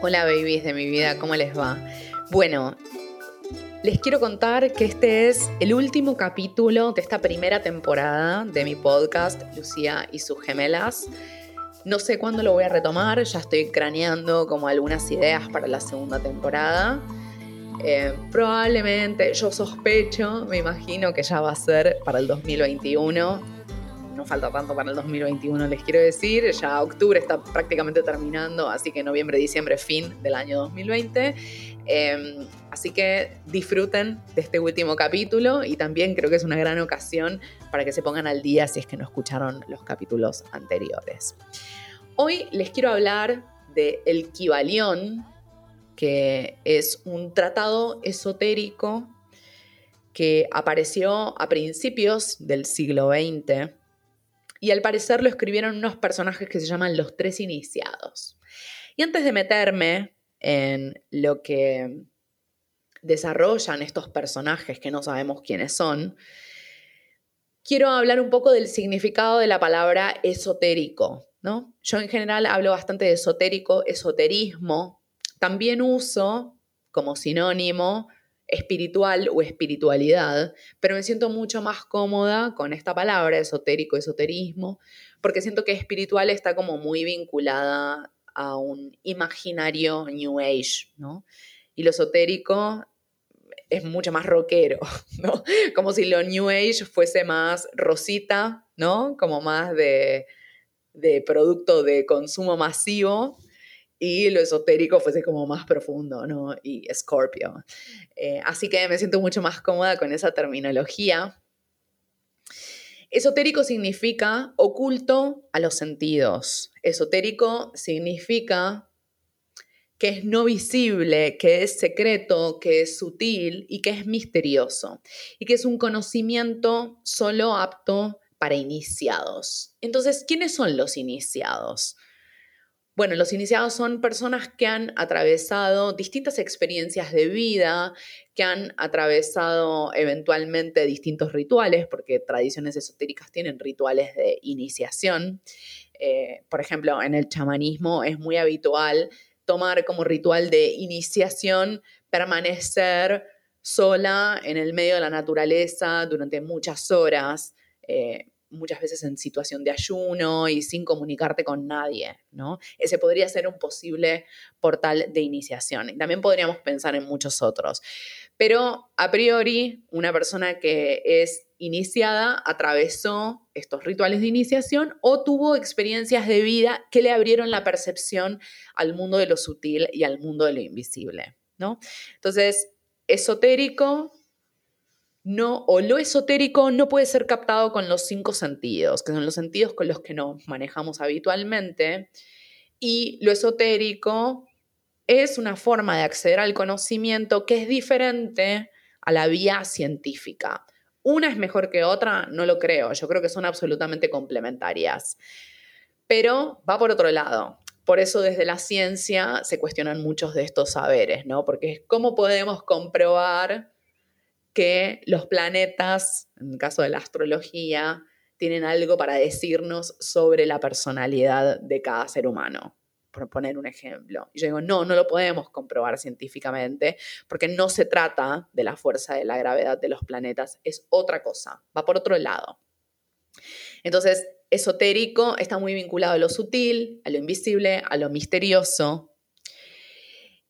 Hola babies de mi vida, ¿cómo les va? Bueno, les quiero contar que este es el último capítulo de esta primera temporada de mi podcast Lucía y sus gemelas. No sé cuándo lo voy a retomar, ya estoy craneando como algunas ideas para la segunda temporada. Eh, probablemente, yo sospecho, me imagino que ya va a ser para el 2021 no falta tanto para el 2021, les quiero decir. Ya octubre está prácticamente terminando, así que noviembre, diciembre, fin del año 2020. Em, así que disfruten de este último capítulo y también creo que es una gran ocasión para que se pongan al día si es que no escucharon los capítulos anteriores. Hoy les quiero hablar de El Kibalión, que es un tratado esotérico que apareció a principios del siglo XX y al parecer lo escribieron unos personajes que se llaman los tres iniciados. Y antes de meterme en lo que desarrollan estos personajes que no sabemos quiénes son, quiero hablar un poco del significado de la palabra esotérico. ¿no? Yo en general hablo bastante de esotérico, esoterismo. También uso como sinónimo espiritual o espiritualidad, pero me siento mucho más cómoda con esta palabra, esotérico, esoterismo, porque siento que espiritual está como muy vinculada a un imaginario New Age, ¿no? Y lo esotérico es mucho más rockero, ¿no? Como si lo New Age fuese más rosita, ¿no? Como más de, de producto de consumo masivo y lo esotérico fuese como más profundo, ¿no? Y Scorpio. Eh, así que me siento mucho más cómoda con esa terminología. Esotérico significa oculto a los sentidos. Esotérico significa que es no visible, que es secreto, que es sutil y que es misterioso. Y que es un conocimiento solo apto para iniciados. Entonces, ¿quiénes son los iniciados? Bueno, los iniciados son personas que han atravesado distintas experiencias de vida, que han atravesado eventualmente distintos rituales, porque tradiciones esotéricas tienen rituales de iniciación. Eh, por ejemplo, en el chamanismo es muy habitual tomar como ritual de iniciación permanecer sola en el medio de la naturaleza durante muchas horas. Eh, muchas veces en situación de ayuno y sin comunicarte con nadie, ¿no? Ese podría ser un posible portal de iniciación. Y también podríamos pensar en muchos otros. Pero a priori, una persona que es iniciada atravesó estos rituales de iniciación o tuvo experiencias de vida que le abrieron la percepción al mundo de lo sutil y al mundo de lo invisible, ¿no? Entonces, esotérico no, o lo esotérico no puede ser captado con los cinco sentidos, que son los sentidos con los que nos manejamos habitualmente, y lo esotérico es una forma de acceder al conocimiento que es diferente a la vía científica. Una es mejor que otra, no lo creo, yo creo que son absolutamente complementarias. Pero va por otro lado. Por eso desde la ciencia se cuestionan muchos de estos saberes, ¿no? Porque cómo podemos comprobar que los planetas, en el caso de la astrología, tienen algo para decirnos sobre la personalidad de cada ser humano, por poner un ejemplo. Y yo digo, no, no lo podemos comprobar científicamente, porque no se trata de la fuerza de la gravedad de los planetas, es otra cosa, va por otro lado. Entonces, esotérico está muy vinculado a lo sutil, a lo invisible, a lo misterioso.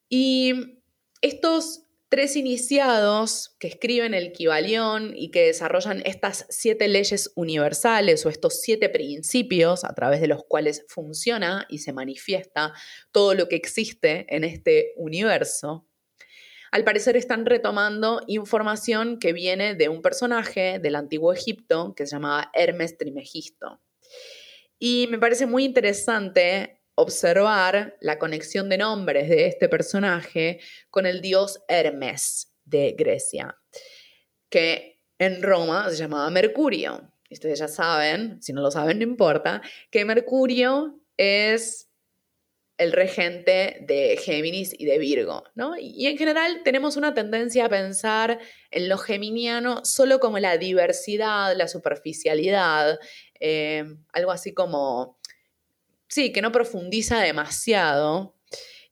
Y estos tres iniciados que escriben el Kibalión y que desarrollan estas siete leyes universales o estos siete principios a través de los cuales funciona y se manifiesta todo lo que existe en este universo, al parecer están retomando información que viene de un personaje del antiguo Egipto que se llamaba Hermes Trimegisto. Y me parece muy interesante observar la conexión de nombres de este personaje con el dios Hermes de Grecia, que en Roma se llamaba Mercurio. Ustedes ya saben, si no lo saben no importa, que Mercurio es el regente de Géminis y de Virgo, ¿no? Y en general tenemos una tendencia a pensar en lo geminiano solo como la diversidad, la superficialidad, eh, algo así como sí, que no profundiza demasiado.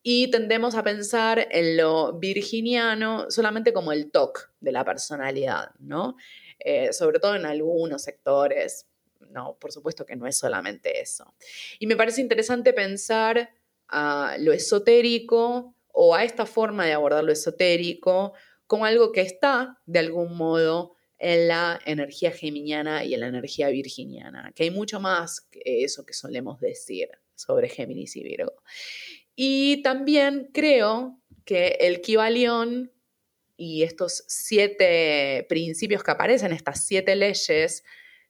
y tendemos a pensar en lo virginiano solamente como el toque de la personalidad, ¿no? Eh, sobre todo en algunos sectores. No, por supuesto que no es solamente eso. Y me parece interesante pensar a lo esotérico o a esta forma de abordar lo esotérico como algo que está de algún modo en la energía geminiana y en la energía virginiana, que hay mucho más que eso que solemos decir sobre Géminis y Virgo. Y también creo que el Kibalión y estos siete principios que aparecen, estas siete leyes,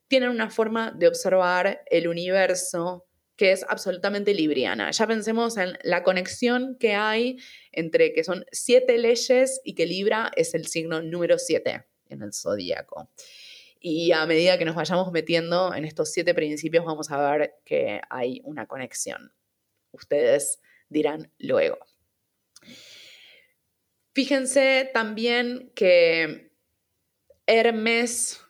tienen una forma de observar el universo que es absolutamente libriana. Ya pensemos en la conexión que hay entre que son siete leyes y que Libra es el signo número siete en el zodíaco. Y a medida que nos vayamos metiendo en estos siete principios, vamos a ver que hay una conexión. Ustedes dirán luego. Fíjense también que Hermes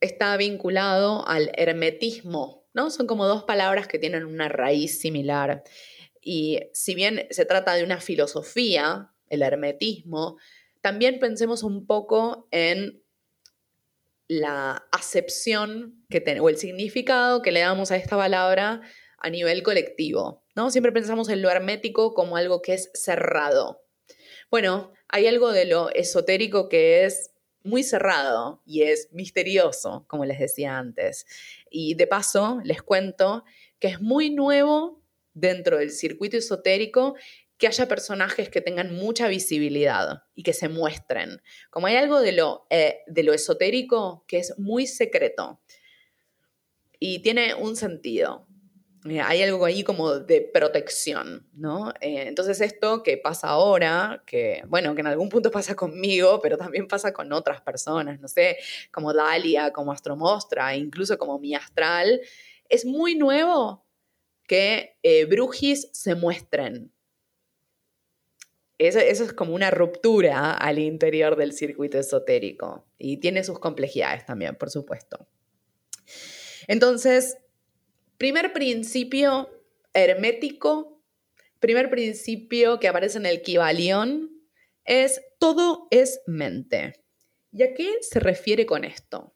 está vinculado al hermetismo, ¿no? Son como dos palabras que tienen una raíz similar. Y si bien se trata de una filosofía, el hermetismo, también pensemos un poco en la acepción que o el significado que le damos a esta palabra a nivel colectivo, ¿no? Siempre pensamos en lo hermético como algo que es cerrado. Bueno, hay algo de lo esotérico que es muy cerrado y es misterioso, como les decía antes. Y de paso, les cuento que es muy nuevo dentro del circuito esotérico que haya personajes que tengan mucha visibilidad y que se muestren. Como hay algo de lo, eh, de lo esotérico que es muy secreto y tiene un sentido. Eh, hay algo ahí como de protección, ¿no? Eh, entonces esto que pasa ahora, que bueno, que en algún punto pasa conmigo, pero también pasa con otras personas, no sé, como Dalia, como Astromostra, incluso como mi astral, es muy nuevo que brujis se muestren, eso, es como una ruptura al interior del circuito esotérico y tiene sus complejidades también, por supuesto. Entonces, primer principio hermético, primer principio que aparece en el Kibalión es todo es mente. ¿Y a qué se refiere con esto?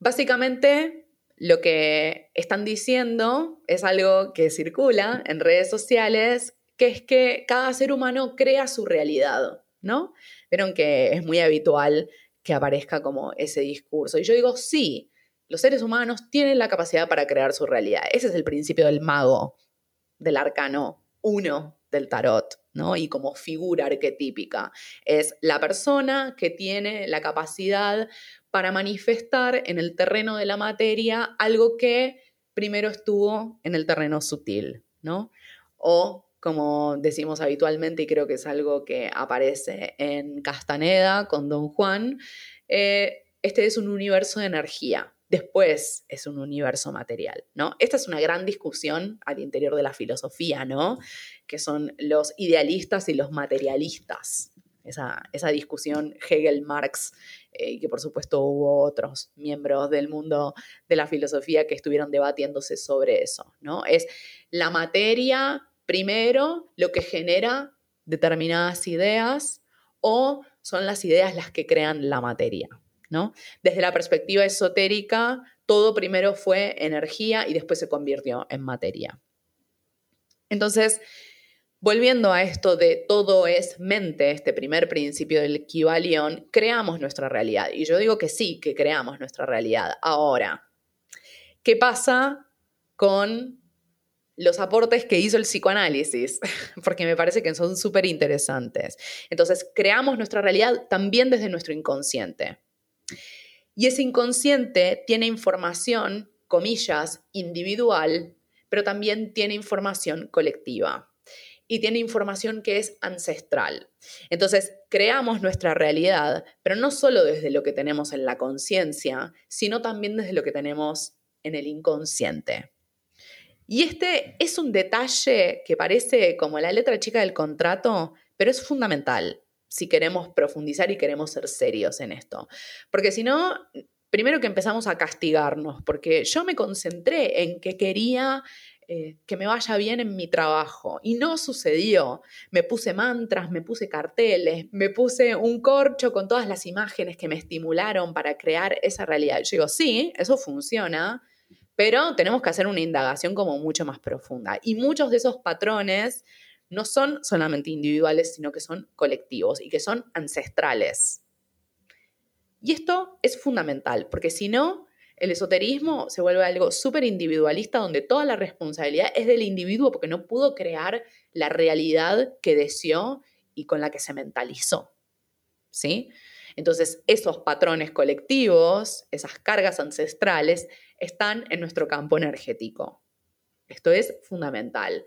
Básicamente, lo que están diciendo es algo que circula en redes sociales que es que cada ser humano crea su realidad, ¿no? Vieron que es muy habitual que aparezca como ese discurso. Y yo digo, sí, los seres humanos tienen la capacidad para crear su realidad. Ese es el principio del mago, del arcano uno del tarot, ¿no? Y como figura arquetípica. Es la persona que tiene la capacidad para manifestar en el terreno de la materia algo que primero estuvo en el terreno sutil, ¿no? O como decimos habitualmente, y creo que es algo que aparece en Castaneda con Don Juan, eh, este es un universo de energía. Después es un universo material, ¿no? Esta es una gran discusión al interior de la filosofía, ¿no? Que son los idealistas y los materialistas. Esa, discusión Hegel-Marx, eh, que por supuesto hubo otros miembros del mundo de la filosofía que estuvieron debatiéndose sobre eso, ¿no? Es la materia primero lo que genera determinadas ideas o son las ideas las que crean la materia, ¿no? Desde la perspectiva esotérica, todo primero fue energía y después se convirtió en materia. Entonces, volviendo a esto de todo es mente, este primer principio del Kibalión, creamos nuestra realidad. Y yo digo que sí, que creamos nuestra realidad. Ahora, ¿qué pasa con los aportes que hizo el psicoanálisis, porque me parece que son súper interesantes. Entonces, creamos nuestra realidad también desde nuestro inconsciente. Y ese inconsciente tiene información, comillas, individual, pero también tiene información colectiva. Y tiene información que es ancestral. Entonces, creamos nuestra realidad, pero no solo desde lo que tenemos en la conciencia, sino también desde lo que tenemos en el inconsciente. Y este es un detalle que parece como la letra chica del contrato, pero es fundamental si queremos profundizar y queremos ser serios en esto. Porque si no, primero que empezamos a castigarnos, porque yo me concentré en que quería eh, que me vaya bien en mi trabajo. Y no sucedió. Me puse mantras, me puse carteles, me puse un corcho con todas las imágenes que me estimularon para crear esa realidad. Yo digo, sí, eso funciona, pero tenemos que hacer una indagación como mucho más profunda. Y muchos de esos patrones no son solamente individuales, sino que son colectivos y que son ancestrales. Y esto es fundamental, porque si no, el esoterismo se vuelve algo súper individualista donde toda la responsabilidad es del individuo porque no pudo crear la realidad que deseó y con la que se mentalizó. ¿Sí? Entonces, esos patrones colectivos, esas cargas ancestrales, están en nuestro campo energético. Esto es fundamental.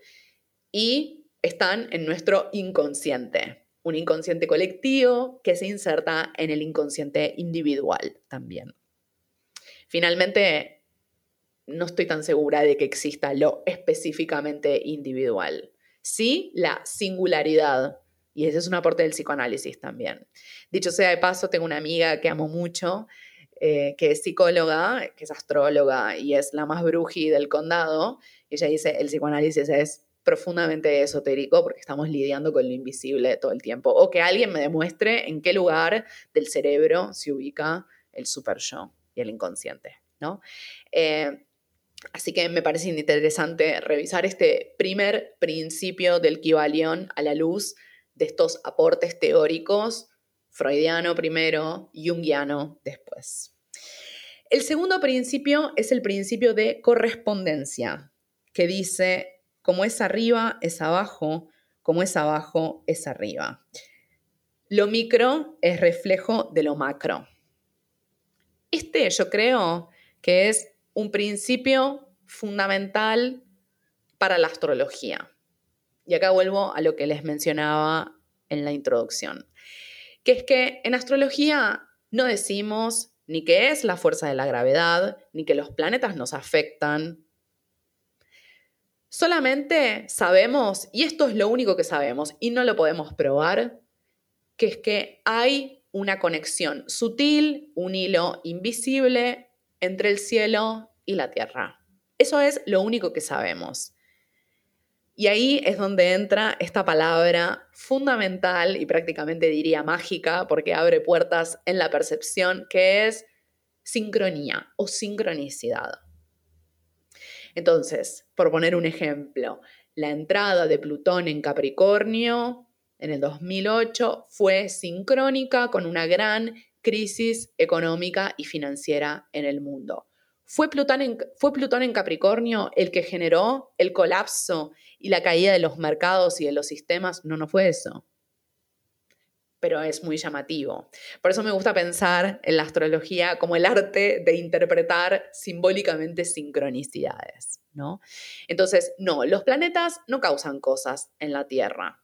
Y están en nuestro inconsciente. Un inconsciente colectivo que se inserta en el inconsciente individual también. Finalmente, no estoy tan segura de que exista lo específicamente individual. Sí, la singularidad. Y ese es un aporte del psicoanálisis también. Dicho sea de paso, tengo una amiga que amo mucho, eh, que es psicóloga, que es astróloga y es la más bruji del condado. Y ella dice, el psicoanálisis es profundamente esotérico porque estamos lidiando con lo invisible todo el tiempo. O que alguien me demuestre en qué lugar del cerebro se ubica el super yo y el inconsciente, ¿no? Eh, así que me parece interesante revisar este primer principio del Kibalión a la luz de estos aportes teóricos, freudiano primero, jungiano después. El segundo principio es el principio de correspondencia, que dice, como es arriba, es abajo, como es abajo, es arriba. Lo micro es reflejo de lo macro. Este yo creo que es un principio fundamental para la astrología. Y acá vuelvo a lo que les mencionaba en la introducción, que es que en astrología no decimos ni qué es la fuerza de la gravedad, ni que los planetas nos afectan. Solamente sabemos, y esto es lo único que sabemos, y no lo podemos probar, que es que hay una conexión sutil, un hilo invisible entre el cielo y la tierra. Eso es lo único que sabemos. Y ahí es donde entra esta palabra fundamental y prácticamente diría mágica, porque abre puertas en la percepción, que es sincronía o sincronicidad. Entonces, por poner un ejemplo, la entrada de Plutón en Capricornio en el 2008 fue sincrónica con una gran crisis económica y financiera en el mundo. ¿Fue Plutón, en, ¿Fue Plutón en Capricornio el que generó el colapso y la caída de los mercados y de los sistemas? No, no fue eso. Pero es muy llamativo. Por eso me gusta pensar en la astrología como el arte de interpretar simbólicamente sincronicidades, ¿no? Entonces, no, los planetas no causan cosas en la Tierra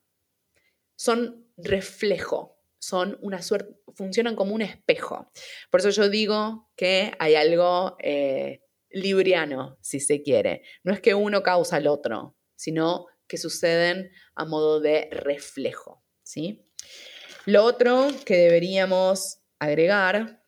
son reflejo, son una suerte, funcionan como un espejo. Por eso yo digo que hay algo eh, libriano, si se quiere. No es que uno causa al otro, sino que suceden a modo de reflejo. ¿sí? Lo otro que deberíamos agregar,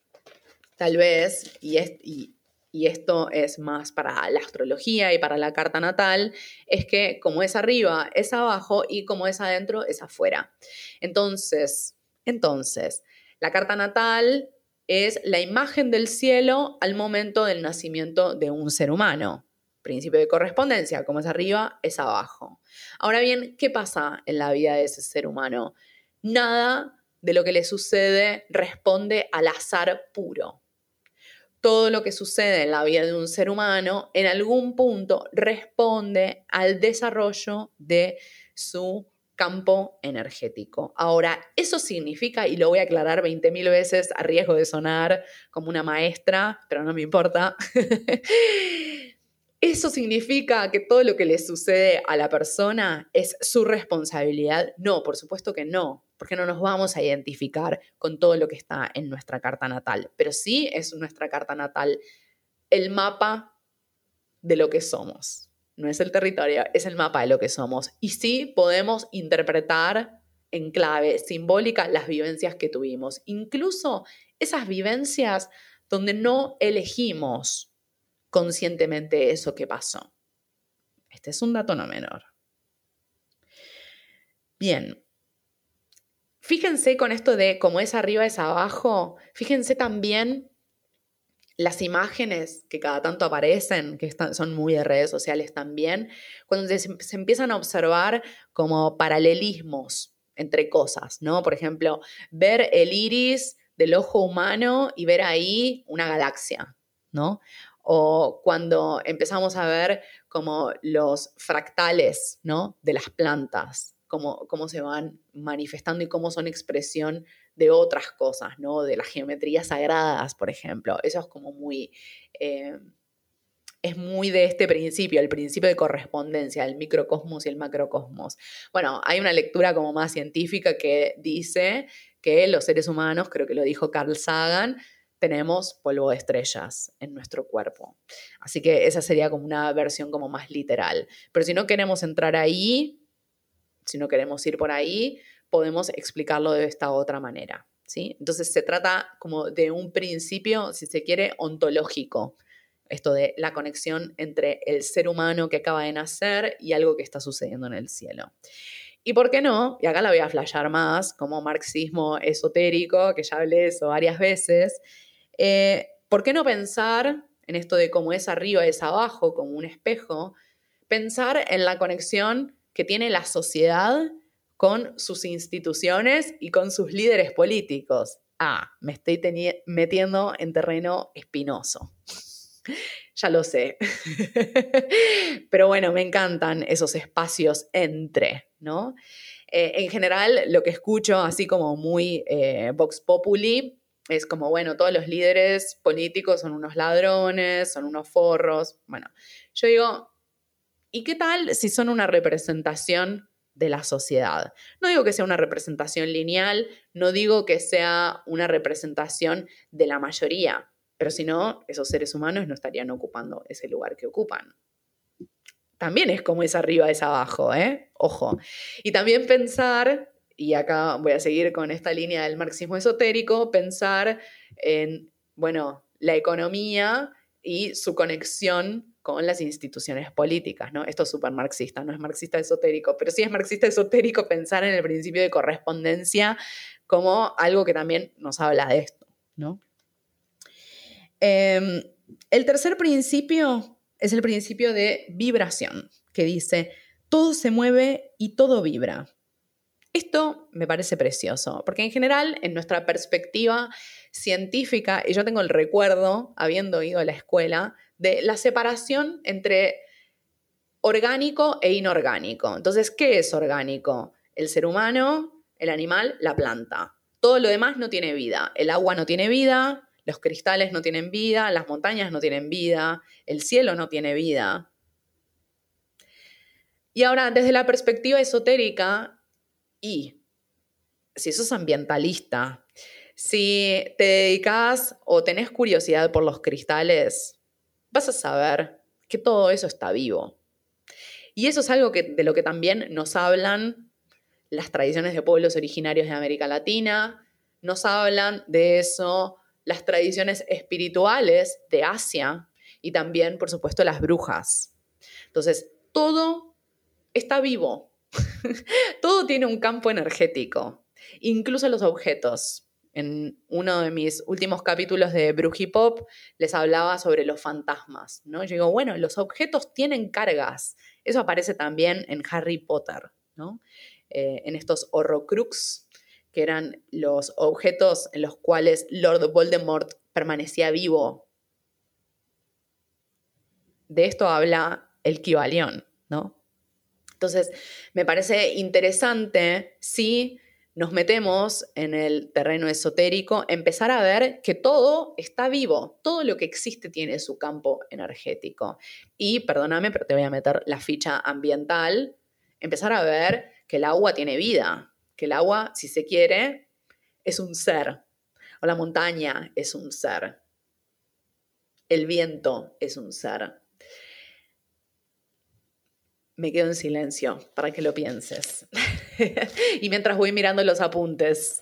tal vez, y, es, y y esto es más para la astrología y para la carta natal, es que como es arriba es abajo y como es adentro es afuera. Entonces, entonces, la carta natal es la imagen del cielo al momento del nacimiento de un ser humano. Principio de correspondencia, como es arriba, es abajo. Ahora bien, ¿qué pasa en la vida de ese ser humano? Nada de lo que le sucede responde al azar puro todo lo que sucede en la vida de un ser humano en algún punto responde al desarrollo de su campo energético. Ahora, eso significa, y lo voy a aclarar 20.000 veces a riesgo de sonar como una maestra, pero no me importa, ¿Eso significa que todo lo que le sucede a la persona es su responsabilidad? No, por supuesto que no, porque no nos vamos a identificar con todo lo que está en nuestra carta natal, pero sí es nuestra carta natal el mapa de lo que somos. No es el territorio, es el mapa de lo que somos. Y sí podemos interpretar en clave simbólica las vivencias que tuvimos, incluso esas vivencias donde no elegimos conscientemente eso que pasó. Este es un dato no menor. Bien. Fíjense con esto de cómo es arriba es abajo, fíjense también las imágenes que cada tanto aparecen, que son muy de redes sociales también, cuando se, se, empiezan a observar como paralelismos entre cosas, ¿no? Por ejemplo, ver el iris del ojo humano y ver ahí una galaxia, ¿no? O cuando empezamos a ver como los fractales, ¿no? De las plantas, cómo, cómo se van manifestando y cómo son expresión de otras cosas, ¿no? De las geometrías sagradas, por ejemplo. Eso es como muy... Eh, es muy de este principio, el principio de correspondencia, el microcosmos y el macrocosmos. Bueno, hay una lectura como más científica que dice que los seres humanos, creo que lo dijo Carl Sagan, tenemos polvo de estrellas en nuestro cuerpo. Así que esa sería como una versión como más literal. Pero si no queremos entrar ahí, si no queremos ir por ahí, podemos explicarlo de esta otra manera. ¿sí? Entonces se trata como de un principio, si se quiere, ontológico. Esto de la conexión entre el ser humano que acaba de nacer y algo que está sucediendo en el cielo. Y por qué no, y acá la voy a flashear más, como marxismo esotérico, que ya hablé de eso varias veces, eh, ¿por qué no pensar en esto de cómo es arriba es abajo, como un espejo? Pensar en la conexión que tiene la sociedad con sus instituciones y con sus líderes políticos. Ah, me estoy metiendo en terreno espinoso. ya lo sé. Pero bueno, me encantan esos espacios entre, ¿no? Eh, en general, lo que escucho, así como muy eh, Vox Populi, es como, bueno, todos los líderes políticos son unos ladrones, son unos forros. Bueno, yo digo, ¿y qué tal si son una representación de la sociedad? No digo que sea una representación lineal, no digo que sea una representación de la mayoría, pero si no, esos seres humanos no estarían ocupando ese lugar que ocupan. También es como es arriba, es abajo, ¿eh? Ojo. Y también pensar y acá voy a seguir con esta línea del marxismo esotérico, pensar en, bueno, la economía y su conexión con las instituciones políticas, ¿no? Esto es súper marxista, no es marxista esotérico, pero sí es marxista esotérico pensar en el principio de correspondencia como algo que también nos habla de esto, ¿no? Em, el tercer principio es el principio de vibración, que dice, todo se mueve y todo vibra. Esto me parece precioso, porque en general, en nuestra perspectiva científica, y yo tengo el recuerdo, habiendo ido a la escuela, de la separación entre orgánico e inorgánico. Entonces, ¿qué es orgánico? El ser humano, el animal, la planta. Todo lo demás no tiene vida. El agua no tiene vida, los cristales no tienen vida, las montañas no tienen vida, el cielo no tiene vida. Y ahora, desde la perspectiva esotérica, y si sos ambientalista, si te dedicas o tenés curiosidad por los cristales, vas a saber que todo eso está vivo. Y eso es algo que, de lo que también nos hablan las tradiciones de pueblos originarios de América Latina, nos hablan de eso las tradiciones espirituales de Asia y también, por supuesto, las brujas. Entonces, todo está vivo, Todo tiene un campo energético, incluso los objetos. En uno de mis últimos capítulos de Brujipop les hablaba sobre los fantasmas, ¿no? Yo digo, bueno, los objetos tienen cargas. Eso aparece también en Harry Potter, ¿no? Eh, en estos horrocrux, que eran los objetos en los cuales Lord Voldemort permanecía vivo. De esto habla el Kibalión, ¿no? Entonces, me parece interesante si nos metemos en el terreno esotérico, empezar a ver que todo está vivo, todo lo que existe tiene su campo energético. Y, perdóname, pero te voy a meter la ficha ambiental, empezar a ver que el agua tiene vida, que el agua, si se quiere, es un ser, o la montaña es un ser, el viento es un ser me quedo en silencio para que lo pienses. y mientras voy mirando los apuntes.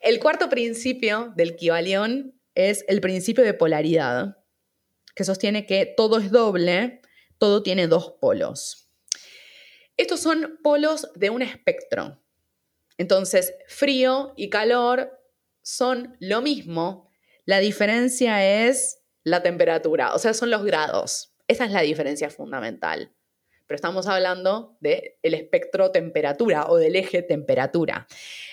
El cuarto principio del Kibalión es el principio de polaridad, que sostiene que todo es doble, todo tiene dos polos. Estos son polos de un espectro. Entonces, frío y calor son lo mismo. La diferencia es la temperatura, o sea, son los grados. Esa es la diferencia fundamental. Pero estamos hablando del espectro temperatura o del eje temperatura.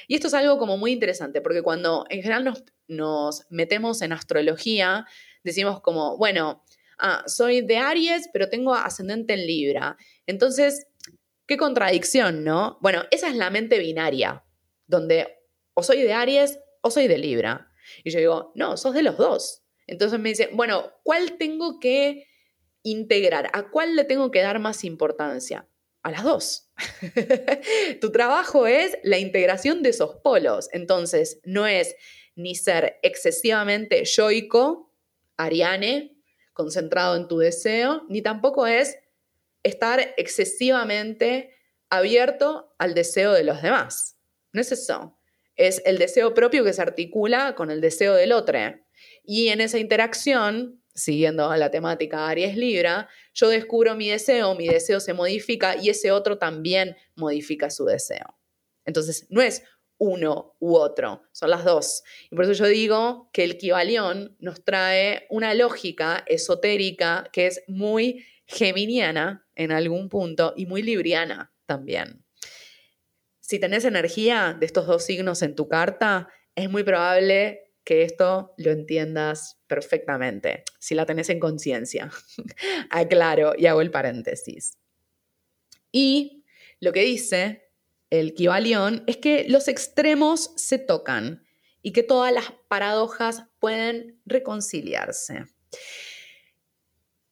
Y esto es algo como muy interesante, porque cuando en general nos, metemos en astrología, decimos como, bueno, ah, soy de Aries, pero tengo ascendente en Libra. Entonces, qué contradicción, ¿no? Bueno, esa es la mente binaria, donde o soy de Aries o soy de Libra. Y yo digo, no, sos de los dos. Entonces me dice, bueno, ¿cuál tengo que integrar? ¿A cuál le tengo que dar más importancia? A las dos. tu trabajo es la integración de esos polos. Entonces, no es ni ser excesivamente yoico, ariane, concentrado en tu deseo, ni tampoco es estar excesivamente abierto al deseo de los demás. No es eso. Es el deseo propio que se articula con el deseo del otro. Y en esa interacción, siguiendo la temática Aries Libra, yo descubro mi deseo, mi deseo se modifica y ese otro también modifica su deseo. Entonces, no es uno u otro, son las dos. Y por eso yo digo que el Kibalión nos trae una lógica esotérica que es muy geminiana en algún punto y muy libriana también. Si tenés energía de estos dos signos en tu carta, es muy probable que esto lo entiendas perfectamente, si la tenés en conciencia. Aclaro y hago el paréntesis. Y lo que dice el Kibalión es que los extremos se tocan y que todas las paradojas pueden reconciliarse.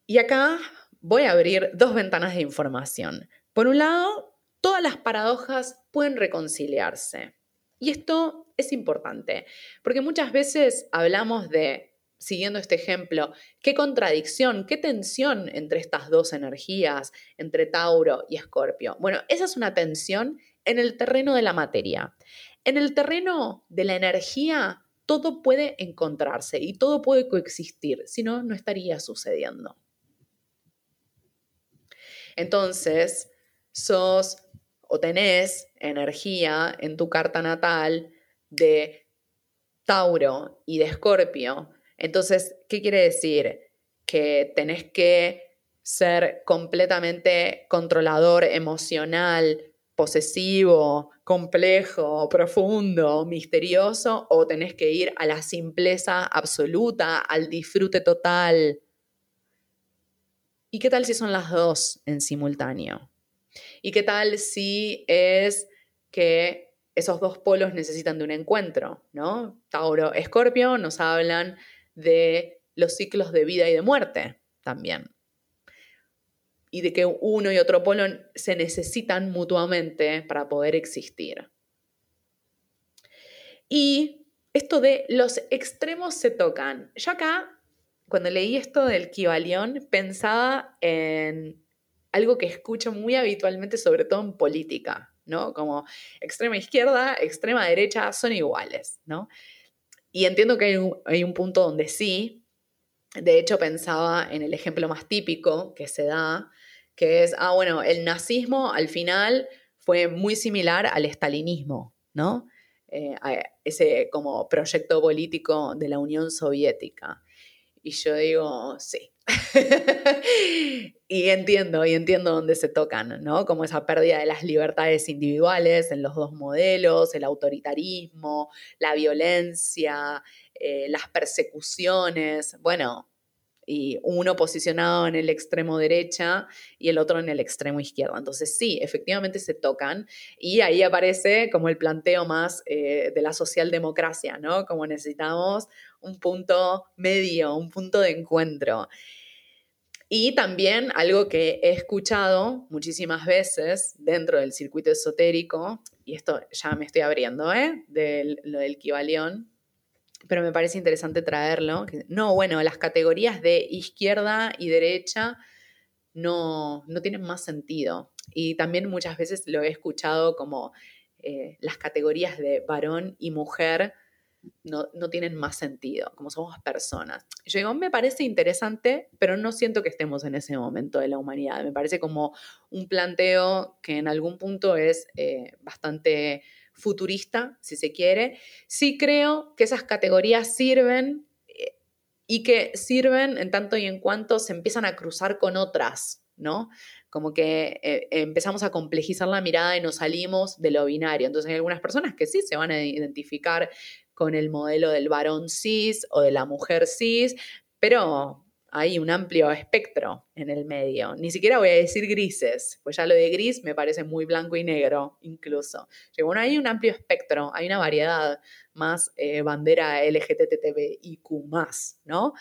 Y acá voy a abrir dos ventanas de información. Por un lado, todas las paradojas pueden reconciliarse. Y esto es importante, porque muchas veces hablamos de, siguiendo este ejemplo, qué contradicción, qué tensión entre estas dos energías, entre Tauro y Escorpio. Bueno, esa es una tensión en el terreno de la materia. En el terreno de la energía, todo puede encontrarse y todo puede coexistir, si no, no estaría sucediendo. Entonces, sos o tenés energía en tu carta natal de Tauro y de Escorpio. Entonces, ¿qué quiere decir? Que tenés que ser completamente controlador emocional, posesivo, complejo, profundo, misterioso, o tenés que ir a la simpleza absoluta, al disfrute total. ¿Y qué tal si son las dos en simultáneo? ¿Y qué tal si es que esos dos polos necesitan de un encuentro, ¿no? Tauro, Escorpio nos hablan de los ciclos de vida y de muerte también. Y de que uno y otro polo se necesitan mutuamente para poder existir. Y esto de los extremos se tocan. Yo acá, cuando leí esto del Kibalión, pensaba en algo que escucho muy habitualmente, sobre todo en política, ¿no? Como extrema izquierda, extrema derecha son iguales, ¿no? Y entiendo que hay un, punto donde sí. De hecho, pensaba en el ejemplo más típico que se da, que es, ah, bueno, el nazismo al final fue muy similar al estalinismo, ¿no? Eh, ese como proyecto político de la Unión Soviética. Y yo digo, sí, y entiendo, y entiendo dónde se tocan, ¿no? Como esa pérdida de las libertades individuales en los dos modelos, el autoritarismo, la violencia, eh, las persecuciones, bueno, y uno posicionado en el extremo derecha y el otro en el extremo izquierdo. Entonces sí, efectivamente se tocan y ahí aparece como el planteo más eh, de la socialdemocracia, ¿no? Como necesitamos un punto medio, un punto de encuentro. Y también algo que he escuchado muchísimas veces dentro del circuito esotérico, y esto ya me estoy abriendo, ¿eh? De lo del Kibalión, pero me parece interesante traerlo. No, bueno, las categorías de izquierda y derecha no, no tienen más sentido. Y también muchas veces lo he escuchado como eh, las categorías de varón y mujer no, tienen más sentido, como somos personas. Yo digo, me parece interesante, pero no siento que estemos en ese momento de la humanidad. Me parece como un planteo que en algún punto es eh, bastante futurista, si se quiere. Sí creo que esas categorías sirven eh, y que sirven en tanto y en cuanto se empiezan a cruzar con otras, ¿no? Como que eh, empezamos a complejizar la mirada y nos salimos de lo binario. Entonces hay algunas personas que sí se van a identificar con el modelo del varón cis o de la mujer cis, pero hay un amplio espectro en el medio. Ni siquiera voy a decir grises, pues ya lo de gris me parece muy blanco y negro incluso. Bueno, hay un amplio espectro, hay una variedad más eh, bandera LGTBIQ ¿no?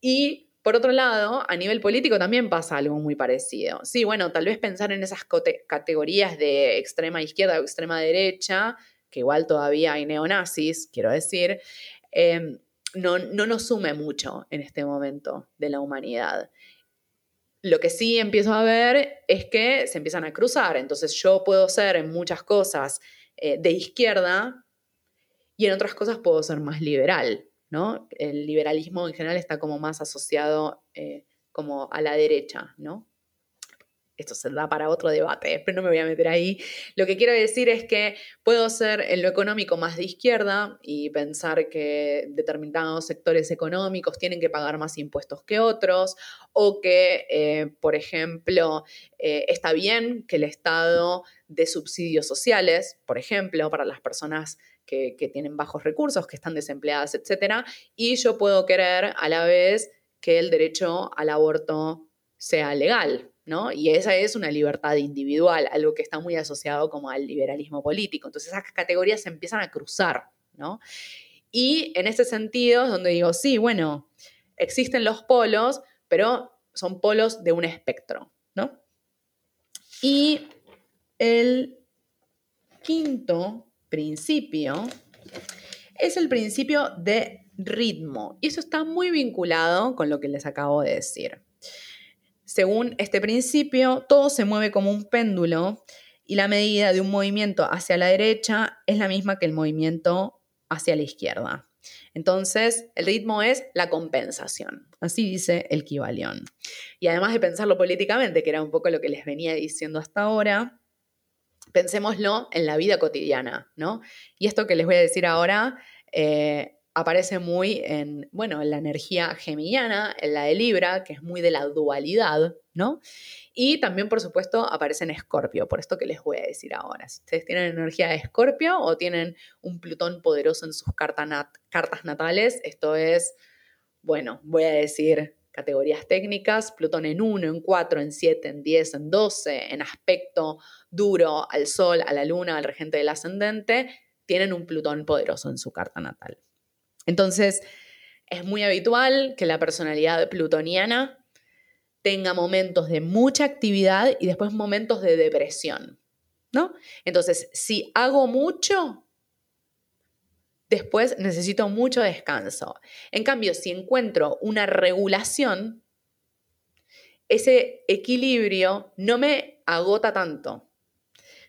Y por otro lado, a nivel político también pasa algo muy parecido. Sí, bueno, tal vez pensar en esas categorías de extrema izquierda o extrema derecha, que igual todavía hay neonazis, quiero decir, em, no, no nos sume mucho en este momento de la humanidad. Lo que sí empiezo a ver es que se empiezan a cruzar. Entonces yo puedo ser en muchas cosas eh, de izquierda y en otras cosas puedo ser más liberal. ¿no? El liberalismo en general está como más asociado eh, como a la derecha, ¿no? Esto se da para otro debate, pero no me voy a meter ahí. Lo que quiero decir es que puedo ser en lo económico más de izquierda y pensar que determinados sectores económicos tienen que pagar más impuestos que otros, o que, eh, por ejemplo, eh, está bien que el Estado dé subsidios sociales, por ejemplo, para las personas que, tienen bajos recursos, que están desempleadas, etc. Y yo puedo querer a la vez que el derecho al aborto sea legal, Y esa es una libertad individual, algo que está muy asociado como al liberalismo político. Entonces esas categorías se empiezan a cruzar. Y en ese sentido es donde digo, sí, bueno, existen los polos, pero son polos de un espectro. Y el quinto principio es el principio de ritmo. Y eso está muy vinculado con lo que les acabo de decir. Según este principio, todo se mueve como un péndulo y la medida de un movimiento hacia la derecha es la misma que el movimiento hacia la izquierda. Entonces, el ritmo es la compensación. Así dice el Kibalión. Y además de pensarlo políticamente, que era un poco lo que les venía diciendo hasta ahora, pensémoslo en la vida cotidiana, ¿no? Y esto que les voy a decir ahora eh, aparece muy en, bueno, en la energía geminiana, en la de Libra, que es muy de la dualidad, ¿no? Y también, por supuesto, aparece en Escorpio, por esto que les voy a decir ahora. Si ustedes tienen energía de Escorpio o tienen un Plutón poderoso en sus cartas natales, esto es, bueno, voy a decir categorías técnicas, Plutón en 1, en 4, en 7, en 10, en 12, en aspecto duro al Sol, a la Luna, al regente del ascendente, tienen un Plutón poderoso en su carta natal. Entonces, es muy habitual que la personalidad plutoniana tenga momentos de mucha actividad y después momentos de depresión, ¿no? Entonces, si hago mucho, después necesito mucho descanso. En cambio, si encuentro una regulación, ese equilibrio no me agota tanto.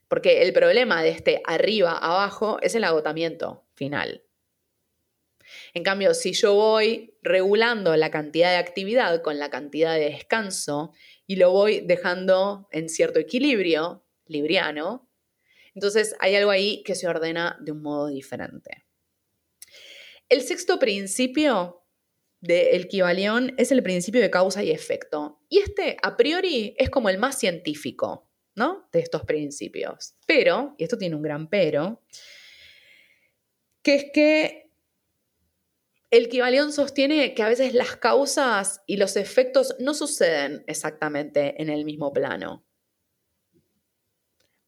Porque el problema de este arriba-abajo es el agotamiento final. En cambio, si yo voy regulando la cantidad de actividad con la cantidad de descanso y lo voy dejando en cierto equilibrio libriano, entonces hay algo ahí que se ordena de un modo diferente. El sexto principio del Kibalión es el principio de causa y efecto. Y este, a priori, es como el más científico, ¿no? De estos principios. Pero, y esto tiene un gran pero, que es que el Kibalión sostiene que a veces las causas y los efectos no suceden exactamente en el mismo plano.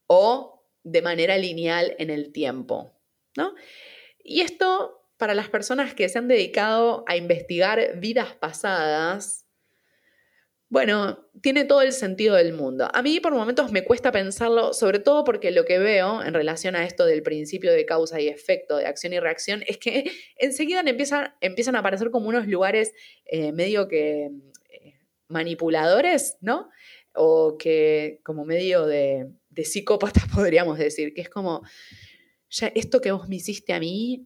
O de manera lineal en el tiempo, ¿no? Y esto para las personas que se han dedicado a investigar vidas pasadas, bueno, tiene todo el sentido del mundo. A mí por momentos me cuesta pensarlo, sobre todo porque lo que veo en relación a esto del principio de causa y efecto, de acción y reacción, es que enseguida empiezan, empiezan a aparecer como unos lugares eh, medio que eh, manipuladores, ¿no? O que como medio de, de psicópata podríamos decir, que es como, ya esto que vos me hiciste a mí,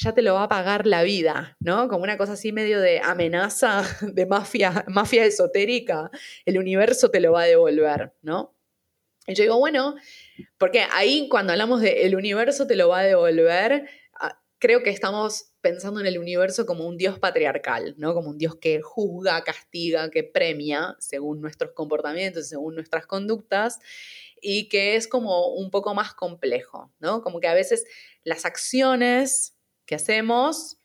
ya te lo va a pagar la vida, ¿no? Como una cosa así medio de amenaza, de mafia, mafia esotérica, el universo te lo va a devolver, ¿no? Y yo digo, bueno, porque ahí cuando hablamos de el universo te lo va a devolver, ah, creo que estamos pensando en el universo como un dios patriarcal, ¿no? Como un dios que juzga, castiga, que premia según nuestros comportamientos, según nuestras conductas y que es como un poco más complejo, ¿no? Como que a veces las acciones que hacemos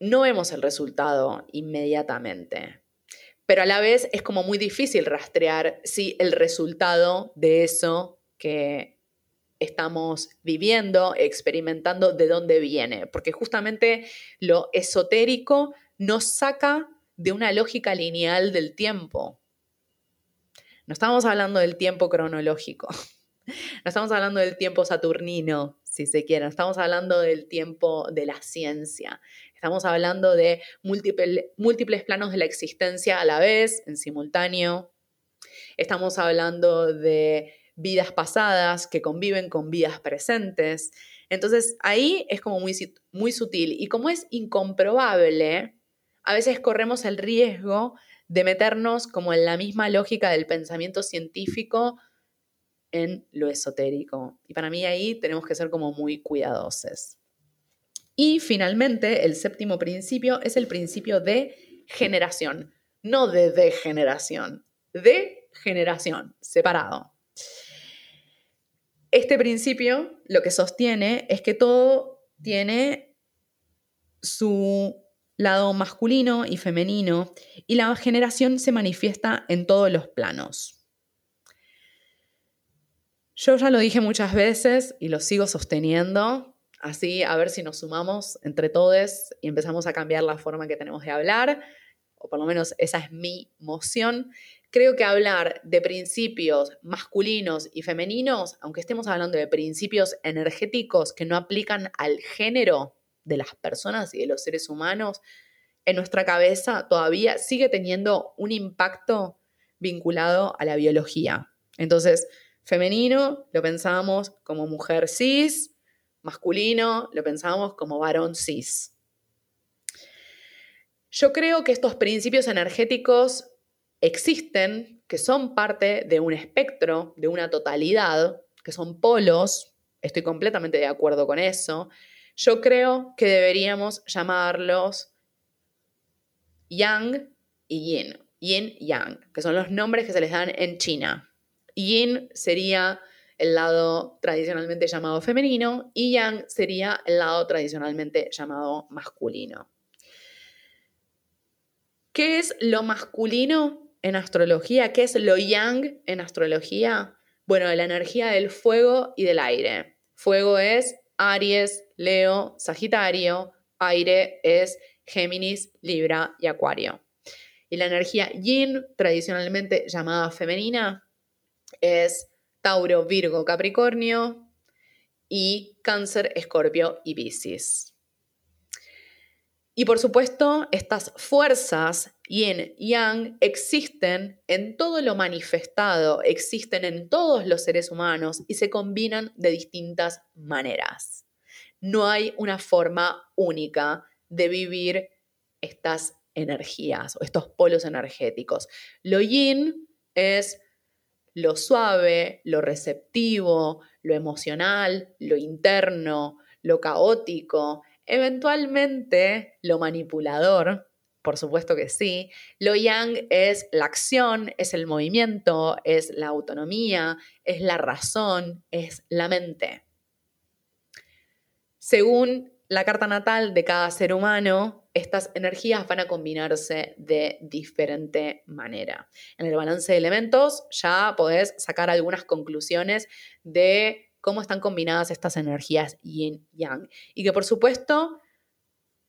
no vemos el resultado inmediatamente, pero a la vez es como muy difícil rastrear si el resultado de eso que estamos viviendo, experimentando, de dónde viene, porque justamente lo esotérico nos saca de una lógica lineal del tiempo. No estamos hablando del tiempo cronológico, no estamos hablando del tiempo saturnino, si se quiere, estamos hablando del tiempo de la ciencia, estamos hablando de múltiples planos de la existencia a la vez, en simultáneo, estamos hablando de vidas pasadas que conviven con vidas presentes. Entonces ahí es como muy, muy sutil. Y como es incomprobable, a veces corremos el riesgo de meternos como en la misma lógica del pensamiento científico en lo esotérico. Y para mí ahí tenemos que ser como muy cuidadosos. Y finalmente, el séptimo principio es el principio de generación, no de degeneración, de generación, separado. Este principio lo que sostiene es que todo tiene su lado masculino y femenino, y la generación se manifiesta en todos los planos. Yo ya lo dije muchas veces y lo sigo sosteniendo, así a ver si nos sumamos entre todos y empezamos a cambiar la forma que tenemos de hablar, o por lo menos esa es mi moción. Creo que hablar de principios masculinos y femeninos, aunque estemos hablando de principios energéticos que no aplican al género, de las personas y de los seres humanos en nuestra cabeza todavía sigue teniendo un impacto vinculado a la biología. Entonces, femenino lo pensamos como mujer cis, masculino lo pensamos como varón cis. Yo creo que estos principios energéticos existen, que son parte de un espectro, de una totalidad, que son polos, estoy completamente de acuerdo con eso, yo creo que deberíamos llamarlos Yang y Yin. Yin Yang, que son los nombres que se les dan en China. Yin sería el lado tradicionalmente llamado femenino y Yang sería el lado tradicionalmente llamado masculino. ¿Qué es lo masculino en astrología? ¿Qué es lo yang en astrología? Bueno, la energía del fuego y del aire. Fuego es Aries, Leo, Sagitario, aire es Géminis, Libra y Acuario. Y la energía yin, tradicionalmente llamada femenina, es Tauro, Virgo, Capricornio y Cáncer, Escorpio y Piscis. Y por supuesto, estas fuerzas yin yang existen en todo lo manifestado, existen en todos los seres humanos y se combinan de distintas maneras. No hay una forma única de vivir estas energías o estos polos energéticos. Lo yin es lo suave, lo receptivo, lo emocional, lo interno, lo caótico, eventualmente lo manipulador, por supuesto que sí. Lo yang es la acción, es el movimiento, es la autonomía, es la razón, es la mente. Según la carta natal de cada ser humano, estas energías van a combinarse de diferente manera. En el balance de elementos ya podés sacar algunas conclusiones de cómo están combinadas estas energías yin yang y que por supuesto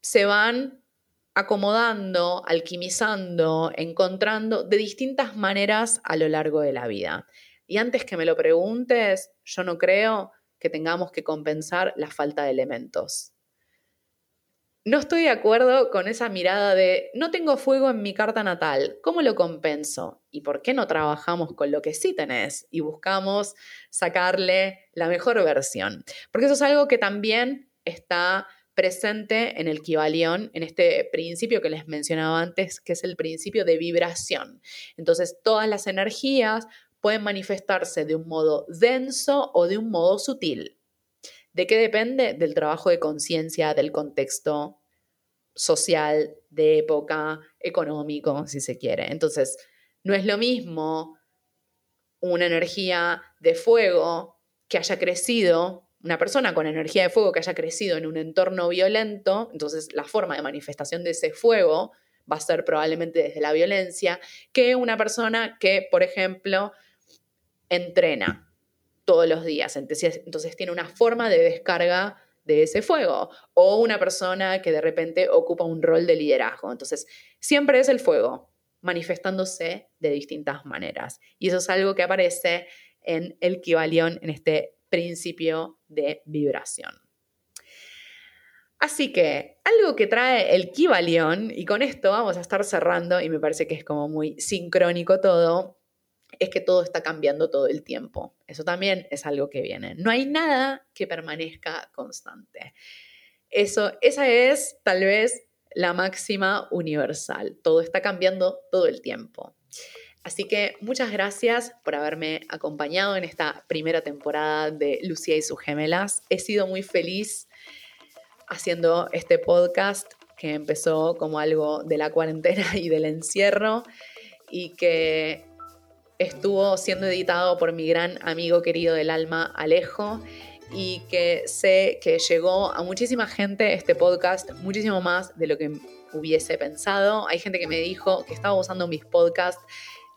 se van acomodando, alquimizando, encontrando de distintas maneras a lo largo de la vida. Y antes que me lo preguntes, yo no creo que tengamos que compensar la falta de elementos. No estoy de acuerdo con esa mirada de no tengo fuego en mi carta natal, ¿cómo lo compenso? ¿Y por qué no trabajamos con lo que sí tenés y buscamos sacarle la mejor versión? Porque eso es algo que también está presente en el Kibalión, en este principio que les mencionaba antes, que es el principio de vibración. Entonces, todas las energías pueden manifestarse de un modo denso o de un modo sutil. ¿De qué depende? Del trabajo de conciencia, del contexto social, de época, económico, si se quiere. Entonces, no es lo mismo una energía de fuego que haya crecido, una persona con energía de fuego que haya crecido en un entorno violento, entonces la forma de manifestación de ese fuego va a ser probablemente desde la violencia, que una persona que, por ejemplo, entrena todos los días, entonces, tiene una forma de descarga de ese fuego, o una persona que de repente ocupa un rol de liderazgo. Entonces, siempre es el fuego, manifestándose de distintas maneras. Y eso es algo que aparece en el Kibalión, en este principio de vibración. Así que algo que trae el Kibalión, y con esto vamos a estar cerrando, y me parece que es como muy sincrónico todo, es que todo está cambiando todo el tiempo. Eso también es algo que viene. No hay nada que permanezca constante. Eso, esa es tal vez la máxima universal. Todo está cambiando todo el tiempo. Así que muchas gracias por haberme acompañado en esta primera temporada de Lucía y sus gemelas. He sido muy feliz haciendo este podcast que empezó como algo de la cuarentena y del encierro y que estuvo siendo editado por mi gran amigo querido del alma, Alejo, y que sé que llegó a muchísima gente este podcast, muchísimo más de lo que hubiese pensado. Hay gente que me dijo que estaba usando mis podcasts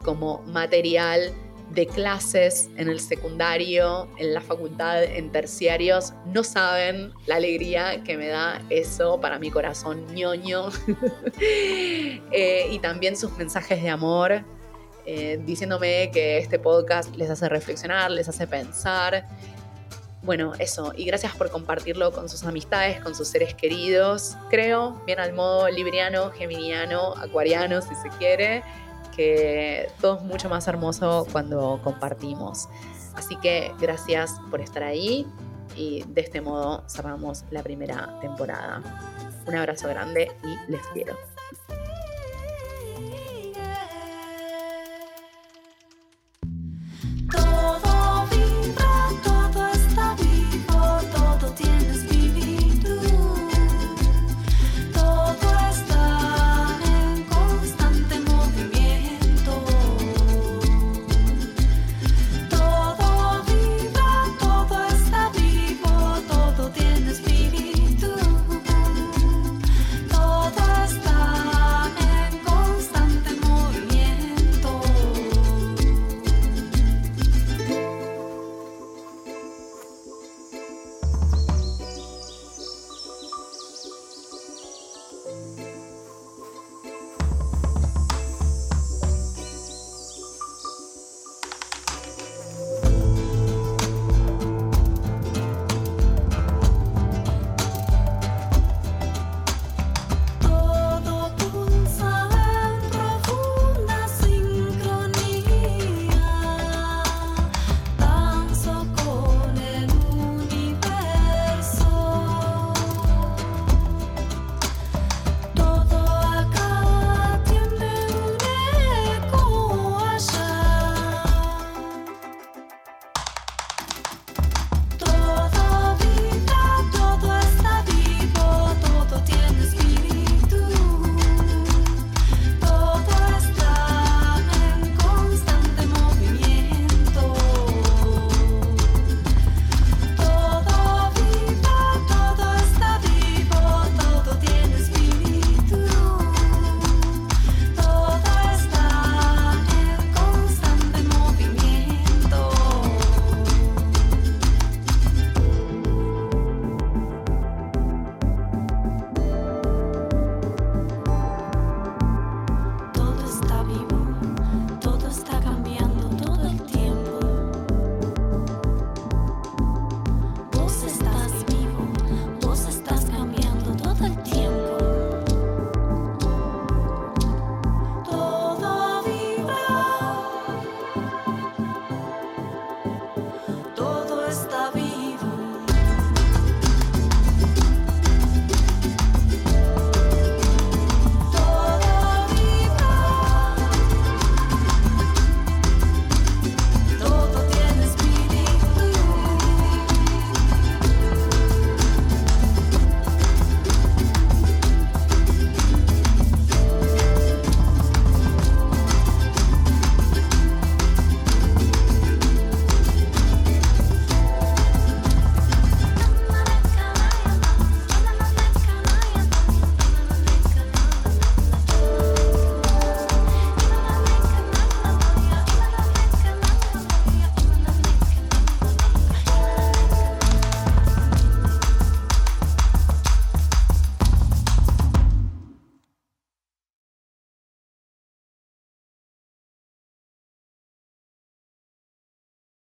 como material de clases en el secundario, en la facultad, en terciarios, no saben la alegría que me da eso para mi corazón ñoño. Eh, y también sus mensajes de amor, eh, diciéndome que este podcast les hace reflexionar, les hace pensar. Bueno, eso, y gracias por compartirlo con sus amistades, con sus seres queridos. Creo, bien al modo libriano, geminiano, acuariano, si se quiere que todo es mucho más hermoso cuando compartimos. Así que gracias por estar ahí y de este modo cerramos la primera temporada. Un abrazo grande y les quiero.